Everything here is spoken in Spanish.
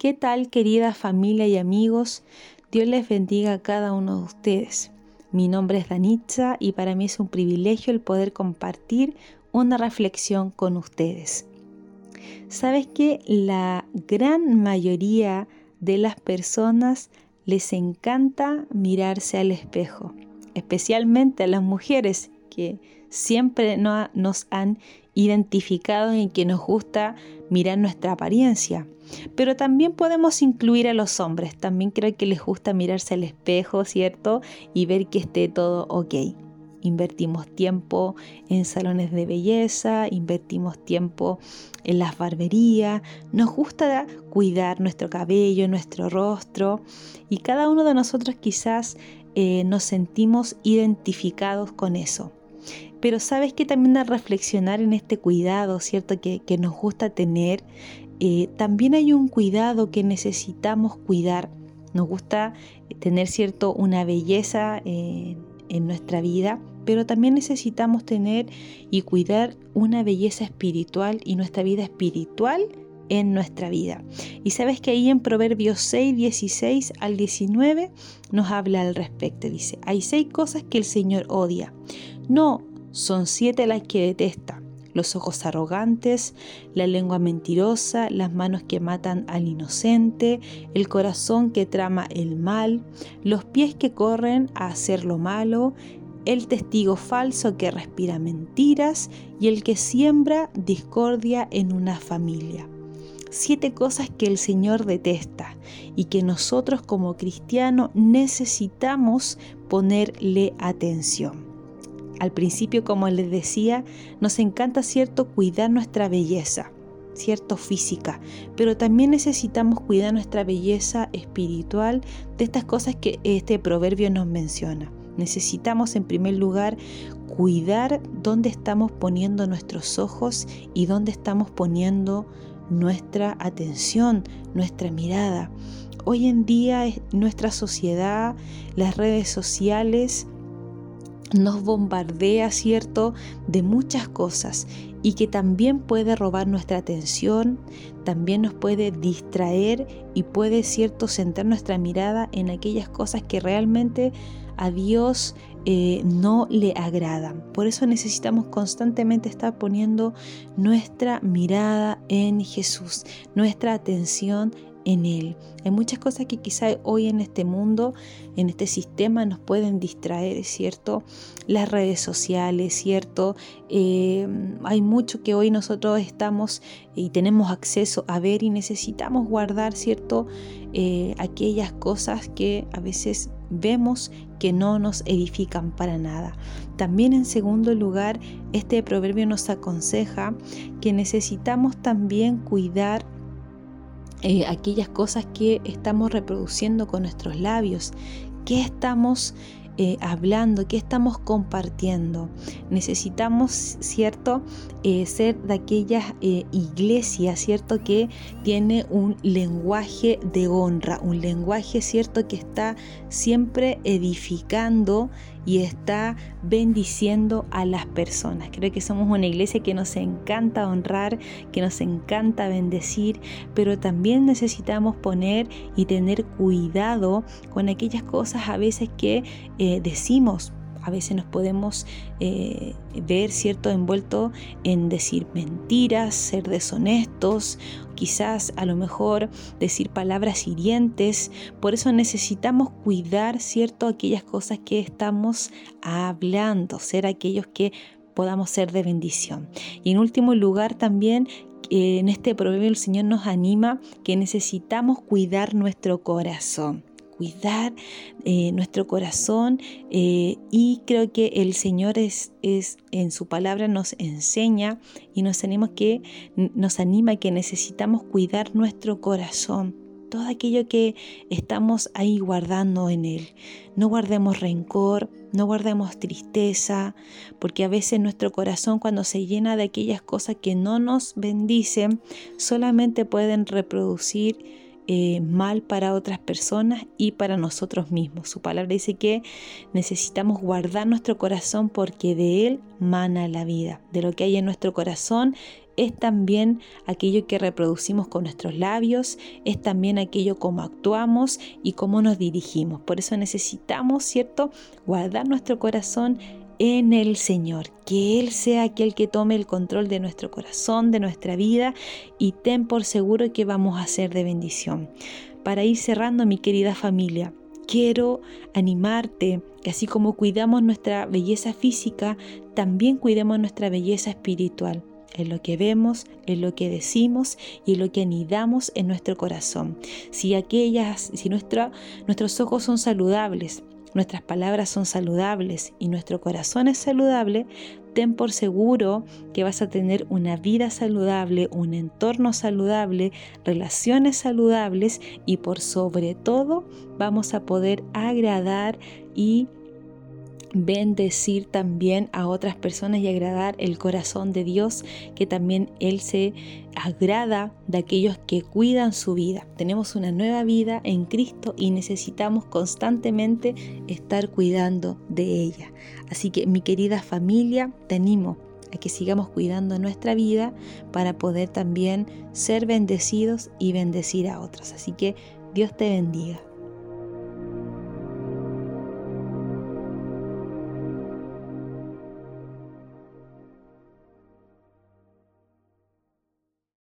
¿Qué tal querida familia y amigos? Dios les bendiga a cada uno de ustedes. Mi nombre es Danitza y para mí es un privilegio el poder compartir una reflexión con ustedes. Sabes que la gran mayoría de las personas les encanta mirarse al espejo, especialmente a las mujeres que siempre nos han identificado en que nos gusta mirar nuestra apariencia. Pero también podemos incluir a los hombres. También creo que les gusta mirarse al espejo, ¿cierto? Y ver que esté todo ok. Invertimos tiempo en salones de belleza, invertimos tiempo en las barberías, nos gusta cuidar nuestro cabello, nuestro rostro y cada uno de nosotros quizás eh, nos sentimos identificados con eso. Pero sabes que también al reflexionar en este cuidado, ¿cierto? Que, nos gusta tener, eh, también hay un cuidado que necesitamos cuidar. Nos gusta tener, ¿cierto? Una belleza eh, en nuestra vida, pero también necesitamos tener y cuidar una belleza espiritual y nuestra vida espiritual en nuestra vida. Y sabes que ahí en Proverbios 6, 16 al 19 nos habla al respecto. Dice, hay seis cosas que el Señor odia. No son siete las que detesta. Los ojos arrogantes, la lengua mentirosa, las manos que matan al inocente, el corazón que trama el mal, los pies que corren a hacer lo malo, el testigo falso que respira mentiras y el que siembra discordia en una familia. Siete cosas que el Señor detesta y que nosotros como cristianos necesitamos ponerle atención. Al principio, como les decía, nos encanta cierto cuidar nuestra belleza, cierto física, pero también necesitamos cuidar nuestra belleza espiritual de estas cosas que este proverbio nos menciona. Necesitamos en primer lugar cuidar dónde estamos poniendo nuestros ojos y dónde estamos poniendo nuestra atención, nuestra mirada. Hoy en día nuestra sociedad, las redes sociales, nos bombardea, ¿cierto?, de muchas cosas y que también puede robar nuestra atención, también nos puede distraer y puede, ¿cierto?, centrar nuestra mirada en aquellas cosas que realmente a Dios eh, no le agradan. Por eso necesitamos constantemente estar poniendo nuestra mirada en Jesús, nuestra atención en Él. Hay muchas cosas que quizá hoy en este mundo, en este sistema, nos pueden distraer, ¿cierto? Las redes sociales, ¿cierto? Eh, hay mucho que hoy nosotros estamos y tenemos acceso a ver y necesitamos guardar, ¿cierto? Eh, aquellas cosas que a veces vemos que no nos edifican para nada. También en segundo lugar, este proverbio nos aconseja que necesitamos también cuidar eh, aquellas cosas que estamos reproduciendo con nuestros labios, qué estamos eh, hablando, qué estamos compartiendo. Necesitamos, ¿cierto?, eh, ser de aquellas iglesias, ¿cierto?, que tiene un lenguaje de honra, un lenguaje, ¿cierto?, que está siempre edificando y está bendiciendo a las personas. Creo que somos una iglesia que nos encanta honrar, que nos encanta bendecir, pero también necesitamos poner y tener cuidado con aquellas cosas a veces que eh, decimos a veces nos podemos eh, ver, ¿cierto?, envuelto en decir mentiras, ser deshonestos, quizás a lo mejor decir palabras hirientes. Por eso necesitamos cuidar, ¿cierto?, aquellas cosas que estamos hablando, ser aquellos que podamos ser de bendición. Y en último lugar también eh, en este proverbio el Señor nos anima que necesitamos cuidar nuestro corazón cuidar eh, nuestro corazón eh, y creo que el Señor es, es, en su palabra nos enseña y nos anima que nos anima que necesitamos cuidar nuestro corazón todo aquello que estamos ahí guardando en él. No guardemos rencor, no guardemos tristeza, porque a veces nuestro corazón cuando se llena de aquellas cosas que no nos bendicen, solamente pueden reproducir eh, mal para otras personas y para nosotros mismos. Su palabra dice que necesitamos guardar nuestro corazón porque de él mana la vida. De lo que hay en nuestro corazón, es también aquello que reproducimos con nuestros labios, es también aquello como actuamos y cómo nos dirigimos. Por eso necesitamos, ¿cierto?, guardar nuestro corazón en el Señor, que Él sea aquel que tome el control de nuestro corazón, de nuestra vida y ten por seguro que vamos a ser de bendición. Para ir cerrando, mi querida familia, quiero animarte que así como cuidamos nuestra belleza física, también cuidemos nuestra belleza espiritual en lo que vemos, en lo que decimos y en lo que anidamos en nuestro corazón. Si aquellas, si nuestros ojos son saludables, nuestras palabras son saludables y nuestro corazón es saludable, ten por seguro que vas a tener una vida saludable, un entorno saludable, relaciones saludables y por sobre todo vamos a poder agradar y bendecir también a otras personas y agradar el corazón de Dios, que también Él se agrada de aquellos que cuidan su vida. Tenemos una nueva vida en Cristo y necesitamos constantemente estar cuidando de ella. Así que mi querida familia, te animo a que sigamos cuidando nuestra vida para poder también ser bendecidos y bendecir a otros. Así que Dios te bendiga.